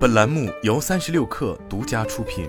本栏目由三十六氪独家出品。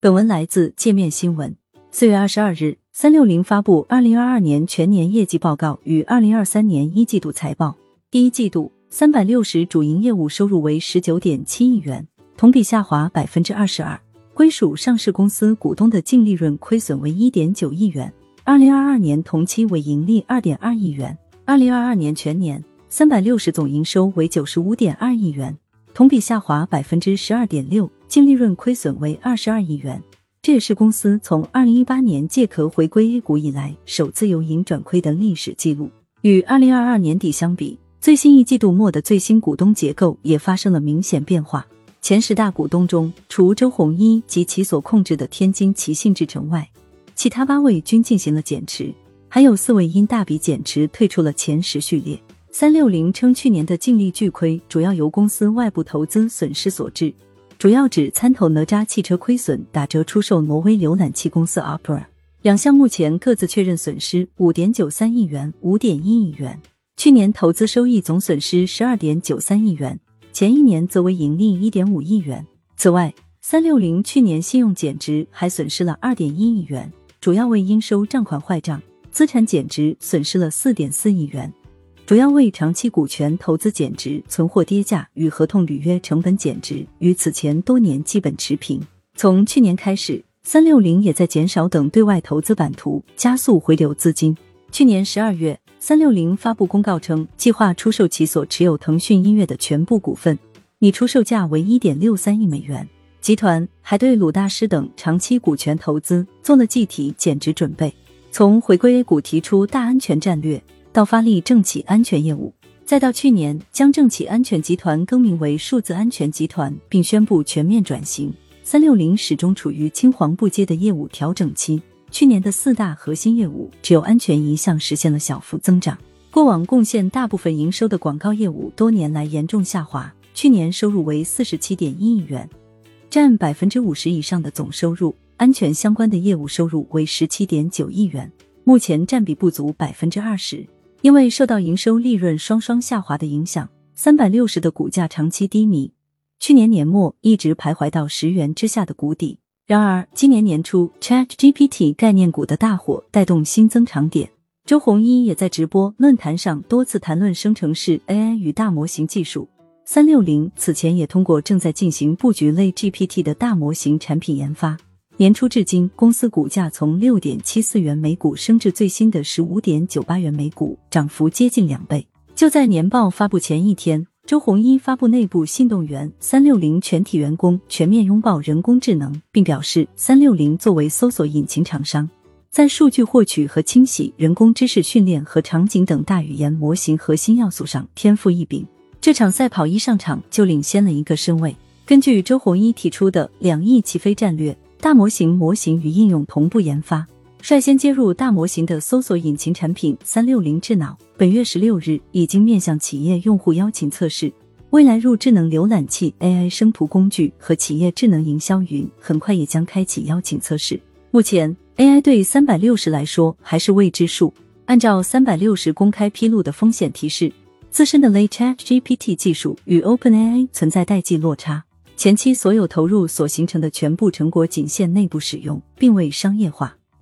本文来自界面新闻。四月二十二日，三六零发布二零二二年全年业绩报告与二零二三年一季度财报。第一季度，三百六十主营业务收入为十九点七亿元，同比下滑百分之二十二。归属上市公司股东的净利润亏损为一点九亿元，二零二二年同期为盈利二点二亿元。二零二二年全年。三百六十总营收为九十五点二亿元，同比下滑百分之十二点六，净利润亏损为二十二亿元。这也是公司从二零一八年借壳回归 A 股以来首次由盈转亏的历史记录。与二零二二年底相比，最新一季度末的最新股东结构也发生了明显变化。前十大股东中，除周鸿祎及其所控制的天津奇信制成外，其他八位均进行了减持，还有四位因大笔减持退出了前十序列。三六零称，去年的净利巨亏主要由公司外部投资损失所致，主要指参投哪吒汽车亏损、打折出售挪威浏览器公司 Opera 两项，目前各自确认损失五点九三亿元、五点一亿元。去年投资收益总损失十二点九三亿元，前一年则为盈利一点五亿元。此外，三六零去年信用减值还损失了二点一亿元，主要为应收账款坏账；资产减值损失了四点四亿元。主要为长期股权投资减值、存货跌价与合同履约成本减值，与此前多年基本持平。从去年开始，三六零也在减少等对外投资版图，加速回流资金。去年十二月，三六零发布公告称，计划出售其所持有腾讯音乐的全部股份，拟出售价为一点六三亿美元。集团还对鲁大师等长期股权投资做了计提减值准备。从回归 A 股提出大安全战略。到发力政企安全业务，再到去年将政企安全集团更名为数字安全集团，并宣布全面转型，三六零始终处于青黄不接的业务调整期。去年的四大核心业务，只有安全一项实现了小幅增长。过往贡献大部分营收的广告业务，多年来严重下滑。去年收入为四十七点一亿元，占百分之五十以上的总收入。安全相关的业务收入为十七点九亿元，目前占比不足百分之二十。因为受到营收利润双双下滑的影响，三百六十的股价长期低迷，去年年末一直徘徊到十元之下的谷底。然而，今年年初 Chat GPT 概念股的大火带动新增长点，周鸿祎也在直播论坛上多次谈论生成式 AI 与大模型技术。三六零此前也通过正在进行布局类 GPT 的大模型产品研发。年初至今，公司股价从六点七四元每股升至最新的十五点九八元每股，涨幅接近两倍。就在年报发布前一天，周鸿祎发布内部信动员三六零全体员工全面拥抱人工智能，并表示三六零作为搜索引擎厂商，在数据获取和清洗、人工知识训练和场景等大语言模型核心要素上天赋异禀。这场赛跑一上场就领先了一个身位。根据周鸿祎提出的两翼齐飞战略。大模型模型与应用同步研发，率先接入大模型的搜索引擎产品三六零智脑，本月十六日已经面向企业用户邀请测试。未来入智能浏览器、AI 生图工具和企业智能营销云，很快也将开启邀请测试。目前，AI 对三百六十来说还是未知数。按照三百六十公开披露的风险提示，自身的 l a Chat GPT 技术与 OpenAI 存在代际落差。前期所有投入所形成的全部成果仅限内部使用，并未商业化。